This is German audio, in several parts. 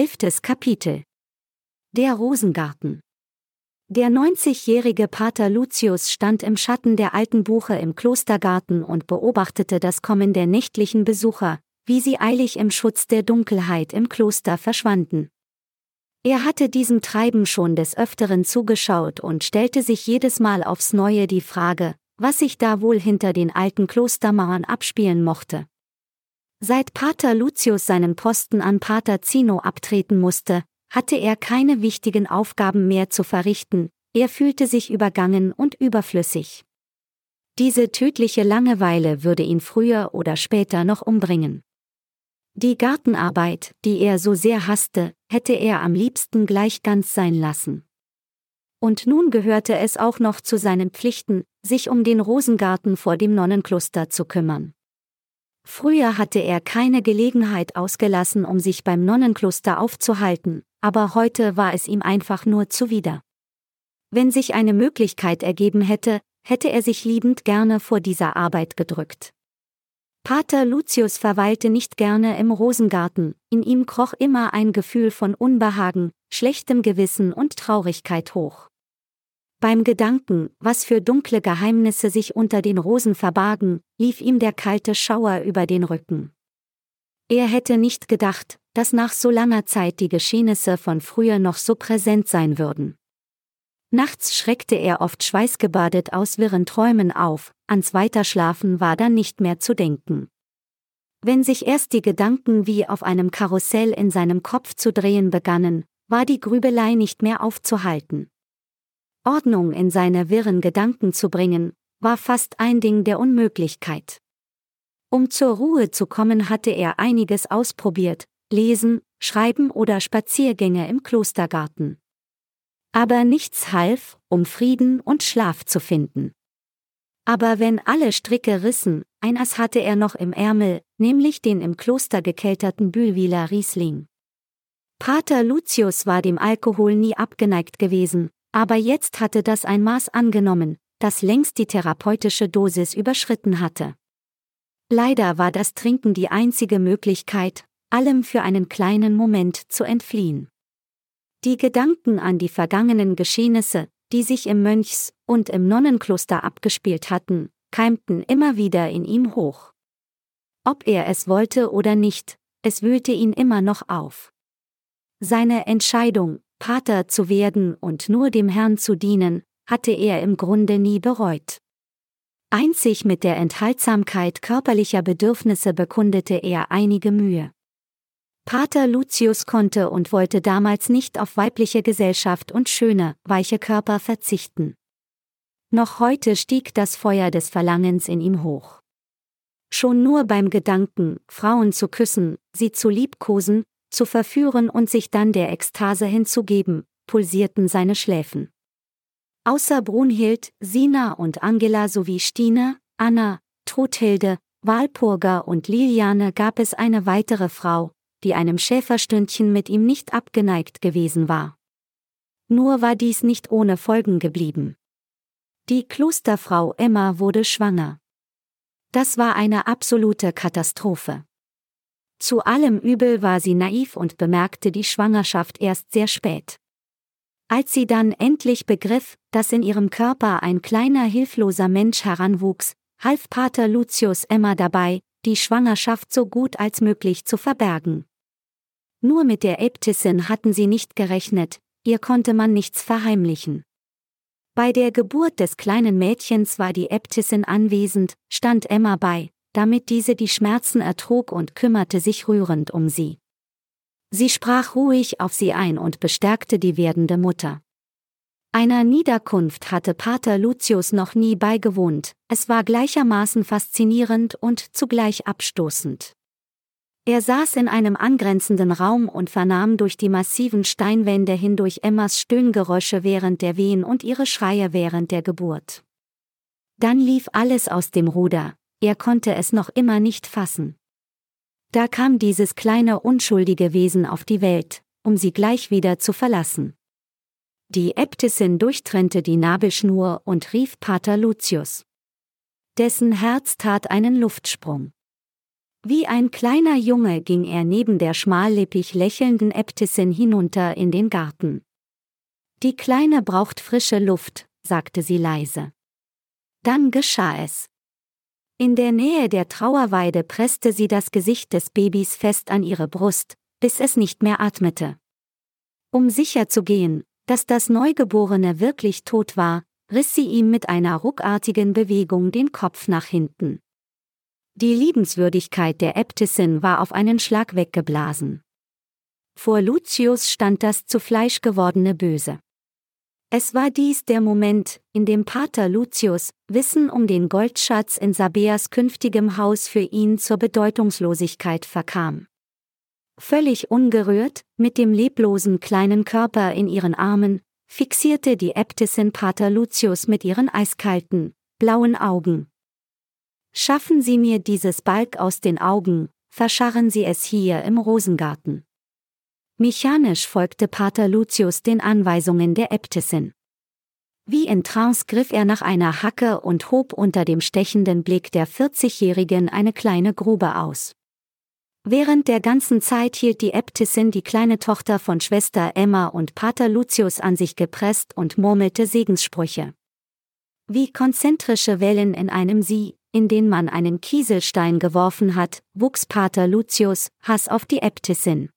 Elftes Kapitel. Der Rosengarten. Der 90-jährige Pater Lucius stand im Schatten der alten Buche im Klostergarten und beobachtete das Kommen der nächtlichen Besucher, wie sie eilig im Schutz der Dunkelheit im Kloster verschwanden. Er hatte diesem Treiben schon des Öfteren zugeschaut und stellte sich jedes Mal aufs Neue die Frage, was sich da wohl hinter den alten Klostermauern abspielen mochte. Seit Pater Lucius seinen Posten an Pater Zino abtreten musste, hatte er keine wichtigen Aufgaben mehr zu verrichten, er fühlte sich übergangen und überflüssig. Diese tödliche Langeweile würde ihn früher oder später noch umbringen. Die Gartenarbeit, die er so sehr hasste, hätte er am liebsten gleich ganz sein lassen. Und nun gehörte es auch noch zu seinen Pflichten, sich um den Rosengarten vor dem Nonnenkloster zu kümmern. Früher hatte er keine Gelegenheit ausgelassen, um sich beim Nonnenkloster aufzuhalten, aber heute war es ihm einfach nur zuwider. Wenn sich eine Möglichkeit ergeben hätte, hätte er sich liebend gerne vor dieser Arbeit gedrückt. Pater Lucius verweilte nicht gerne im Rosengarten, in ihm kroch immer ein Gefühl von Unbehagen, schlechtem Gewissen und Traurigkeit hoch. Beim Gedanken, was für dunkle Geheimnisse sich unter den Rosen verbargen, lief ihm der kalte Schauer über den Rücken. Er hätte nicht gedacht, dass nach so langer Zeit die Geschehnisse von früher noch so präsent sein würden. Nachts schreckte er oft schweißgebadet aus wirren Träumen auf, ans Weiterschlafen war dann nicht mehr zu denken. Wenn sich erst die Gedanken wie auf einem Karussell in seinem Kopf zu drehen begannen, war die Grübelei nicht mehr aufzuhalten. Ordnung in seine wirren Gedanken zu bringen, war fast ein Ding der Unmöglichkeit. Um zur Ruhe zu kommen hatte er einiges ausprobiert, Lesen, Schreiben oder Spaziergänge im Klostergarten. Aber nichts half, um Frieden und Schlaf zu finden. Aber wenn alle Stricke rissen, eines hatte er noch im Ärmel, nämlich den im Kloster gekelterten Bühlwiler Riesling. Pater Lucius war dem Alkohol nie abgeneigt gewesen, aber jetzt hatte das ein Maß angenommen, das längst die therapeutische Dosis überschritten hatte. Leider war das Trinken die einzige Möglichkeit, allem für einen kleinen Moment zu entfliehen. Die Gedanken an die vergangenen Geschehnisse, die sich im Mönchs- und im Nonnenkloster abgespielt hatten, keimten immer wieder in ihm hoch. Ob er es wollte oder nicht, es wühlte ihn immer noch auf. Seine Entscheidung, Pater zu werden und nur dem Herrn zu dienen, hatte er im Grunde nie bereut. Einzig mit der Enthaltsamkeit körperlicher Bedürfnisse bekundete er einige Mühe. Pater Lucius konnte und wollte damals nicht auf weibliche Gesellschaft und schöne, weiche Körper verzichten. Noch heute stieg das Feuer des Verlangens in ihm hoch. Schon nur beim Gedanken, Frauen zu küssen, sie zu liebkosen, zu verführen und sich dann der Ekstase hinzugeben, pulsierten seine Schläfen. Außer Brunhild, Sina und Angela sowie Stine, Anna, Truthilde, Walpurga und Liliane gab es eine weitere Frau, die einem Schäferstündchen mit ihm nicht abgeneigt gewesen war. Nur war dies nicht ohne Folgen geblieben. Die Klosterfrau Emma wurde schwanger. Das war eine absolute Katastrophe. Zu allem Übel war sie naiv und bemerkte die Schwangerschaft erst sehr spät. Als sie dann endlich begriff, dass in ihrem Körper ein kleiner hilfloser Mensch heranwuchs, half Pater Lucius Emma dabei, die Schwangerschaft so gut als möglich zu verbergen. Nur mit der Äbtissin hatten sie nicht gerechnet, ihr konnte man nichts verheimlichen. Bei der Geburt des kleinen Mädchens war die Äbtissin anwesend, stand Emma bei, damit diese die Schmerzen ertrug und kümmerte sich rührend um sie. Sie sprach ruhig auf sie ein und bestärkte die werdende Mutter. Einer Niederkunft hatte Pater Lucius noch nie beigewohnt, es war gleichermaßen faszinierend und zugleich abstoßend. Er saß in einem angrenzenden Raum und vernahm durch die massiven Steinwände hindurch Emmas Stöhngeräusche während der Wehen und ihre Schreie während der Geburt. Dann lief alles aus dem Ruder, er konnte es noch immer nicht fassen. Da kam dieses kleine unschuldige Wesen auf die Welt, um sie gleich wieder zu verlassen. Die Äbtissin durchtrennte die Nabelschnur und rief Pater Lucius. Dessen Herz tat einen Luftsprung. Wie ein kleiner Junge ging er neben der schmallippig lächelnden Äbtissin hinunter in den Garten. Die Kleine braucht frische Luft, sagte sie leise. Dann geschah es. In der Nähe der Trauerweide presste sie das Gesicht des Babys fest an ihre Brust, bis es nicht mehr atmete. Um sicherzugehen, dass das Neugeborene wirklich tot war, riss sie ihm mit einer ruckartigen Bewegung den Kopf nach hinten. Die Liebenswürdigkeit der Äbtissin war auf einen Schlag weggeblasen. Vor Lucius stand das zu Fleisch gewordene Böse. Es war dies der Moment, in dem Pater Lucius Wissen um den Goldschatz in Sabeas künftigem Haus für ihn zur Bedeutungslosigkeit verkam. Völlig ungerührt, mit dem leblosen kleinen Körper in ihren Armen, fixierte die Äbtissin Pater Lucius mit ihren eiskalten, blauen Augen. Schaffen Sie mir dieses Balk aus den Augen, verscharren Sie es hier im Rosengarten. Mechanisch folgte Pater Lucius den Anweisungen der Äbtissin. Wie in Trance griff er nach einer Hacke und hob unter dem stechenden Blick der 40-Jährigen eine kleine Grube aus. Während der ganzen Zeit hielt die Äbtissin die kleine Tochter von Schwester Emma und Pater Lucius an sich gepresst und murmelte Segenssprüche. Wie konzentrische Wellen in einem See, in den man einen Kieselstein geworfen hat, wuchs Pater Lucius Hass auf die Äbtissin.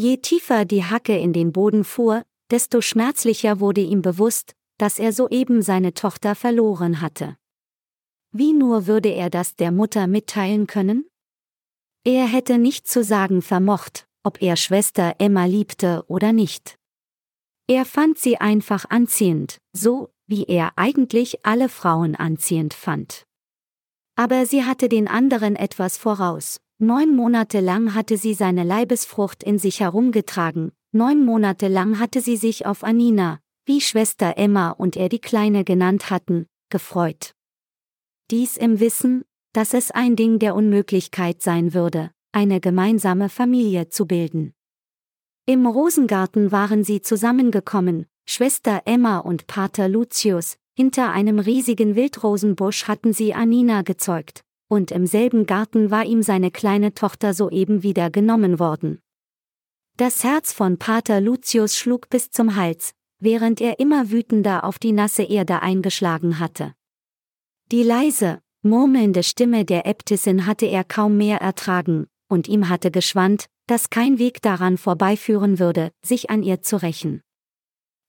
Je tiefer die Hacke in den Boden fuhr, desto schmerzlicher wurde ihm bewusst, dass er soeben seine Tochter verloren hatte. Wie nur würde er das der Mutter mitteilen können? Er hätte nicht zu sagen vermocht, ob er Schwester Emma liebte oder nicht. Er fand sie einfach anziehend, so wie er eigentlich alle Frauen anziehend fand. Aber sie hatte den anderen etwas voraus, Neun Monate lang hatte sie seine Leibesfrucht in sich herumgetragen, neun Monate lang hatte sie sich auf Anina, wie Schwester Emma und er die Kleine genannt hatten, gefreut. Dies im Wissen, dass es ein Ding der Unmöglichkeit sein würde, eine gemeinsame Familie zu bilden. Im Rosengarten waren sie zusammengekommen, Schwester Emma und Pater Lucius, hinter einem riesigen Wildrosenbusch hatten sie Anina gezeugt, und im selben Garten war ihm seine kleine Tochter soeben wieder genommen worden. Das Herz von Pater Lucius schlug bis zum Hals, während er immer wütender auf die nasse Erde eingeschlagen hatte. Die leise, murmelnde Stimme der Äbtissin hatte er kaum mehr ertragen, und ihm hatte geschwand, dass kein Weg daran vorbeiführen würde, sich an ihr zu rächen.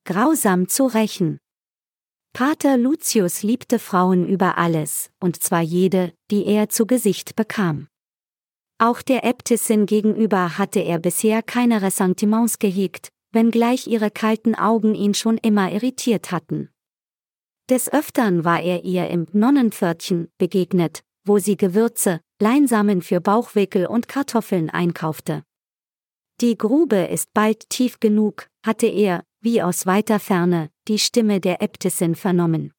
Grausam zu rächen, Pater Lucius liebte Frauen über alles, und zwar jede, die er zu Gesicht bekam. Auch der Äbtissin gegenüber hatte er bisher keine Ressentiments gehegt, wenngleich ihre kalten Augen ihn schon immer irritiert hatten. Des Öftern war er ihr im Nonnenpförtchen begegnet, wo sie Gewürze, Leinsamen für Bauchwickel und Kartoffeln einkaufte. Die Grube ist bald tief genug, hatte er, wie aus weiter Ferne, die Stimme der Äbtissin vernommen.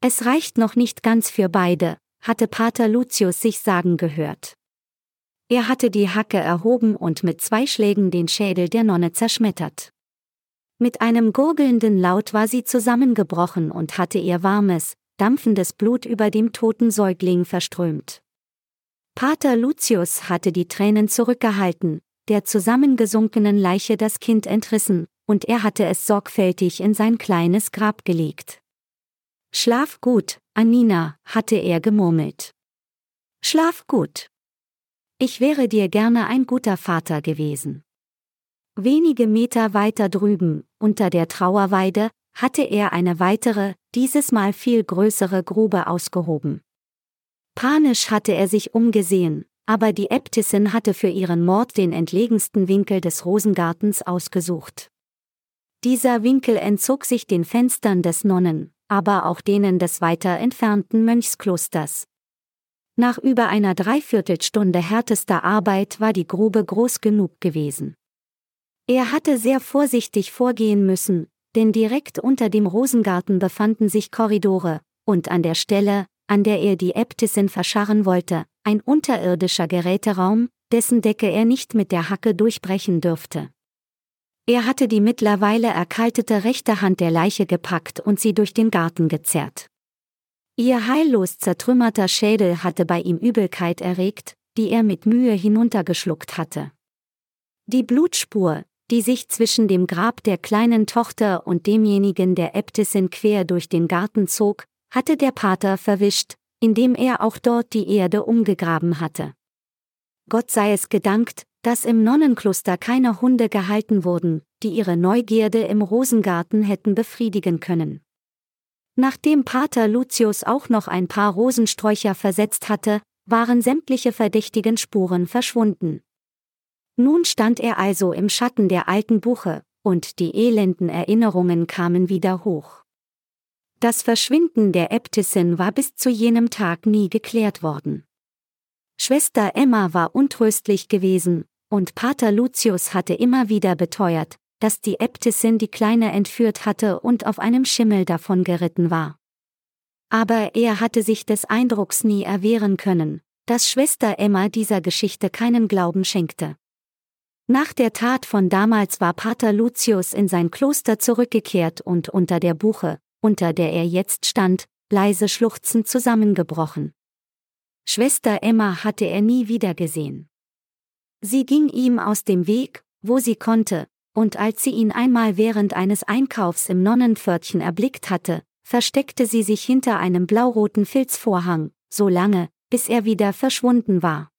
Es reicht noch nicht ganz für beide, hatte Pater Lucius sich sagen gehört. Er hatte die Hacke erhoben und mit zwei Schlägen den Schädel der Nonne zerschmettert. Mit einem gurgelnden Laut war sie zusammengebrochen und hatte ihr warmes, dampfendes Blut über dem toten Säugling verströmt. Pater Lucius hatte die Tränen zurückgehalten, der zusammengesunkenen Leiche das Kind entrissen, und er hatte es sorgfältig in sein kleines Grab gelegt. Schlaf gut, Anina, hatte er gemurmelt. Schlaf gut. Ich wäre dir gerne ein guter Vater gewesen. Wenige Meter weiter drüben, unter der Trauerweide, hatte er eine weitere, dieses Mal viel größere Grube ausgehoben. Panisch hatte er sich umgesehen, aber die Äbtissin hatte für ihren Mord den entlegensten Winkel des Rosengartens ausgesucht. Dieser Winkel entzog sich den Fenstern des Nonnen, aber auch denen des weiter entfernten Mönchsklosters. Nach über einer Dreiviertelstunde härtester Arbeit war die Grube groß genug gewesen. Er hatte sehr vorsichtig vorgehen müssen, denn direkt unter dem Rosengarten befanden sich Korridore, und an der Stelle, an der er die Äbtissin verscharren wollte, ein unterirdischer Geräteraum, dessen Decke er nicht mit der Hacke durchbrechen dürfte. Er hatte die mittlerweile erkaltete rechte Hand der Leiche gepackt und sie durch den Garten gezerrt. Ihr heillos zertrümmerter Schädel hatte bei ihm Übelkeit erregt, die er mit Mühe hinuntergeschluckt hatte. Die Blutspur, die sich zwischen dem Grab der kleinen Tochter und demjenigen der Äbtissin quer durch den Garten zog, hatte der Pater verwischt, indem er auch dort die Erde umgegraben hatte. Gott sei es gedankt, dass im Nonnenkloster keine Hunde gehalten wurden, die ihre Neugierde im Rosengarten hätten befriedigen können. Nachdem Pater Lucius auch noch ein paar Rosensträucher versetzt hatte, waren sämtliche verdächtigen Spuren verschwunden. Nun stand er also im Schatten der alten Buche, und die elenden Erinnerungen kamen wieder hoch. Das Verschwinden der Äbtissin war bis zu jenem Tag nie geklärt worden. Schwester Emma war untröstlich gewesen, und Pater Lucius hatte immer wieder beteuert, dass die Äbtissin die Kleine entführt hatte und auf einem Schimmel davon geritten war. Aber er hatte sich des Eindrucks nie erwehren können, dass Schwester Emma dieser Geschichte keinen Glauben schenkte. Nach der Tat von damals war Pater Lucius in sein Kloster zurückgekehrt und unter der Buche, unter der er jetzt stand, leise schluchzend zusammengebrochen. Schwester Emma hatte er nie wieder gesehen. Sie ging ihm aus dem Weg, wo sie konnte, und als sie ihn einmal während eines Einkaufs im Nonnenpförtchen erblickt hatte, versteckte sie sich hinter einem blauroten Filzvorhang, so lange, bis er wieder verschwunden war.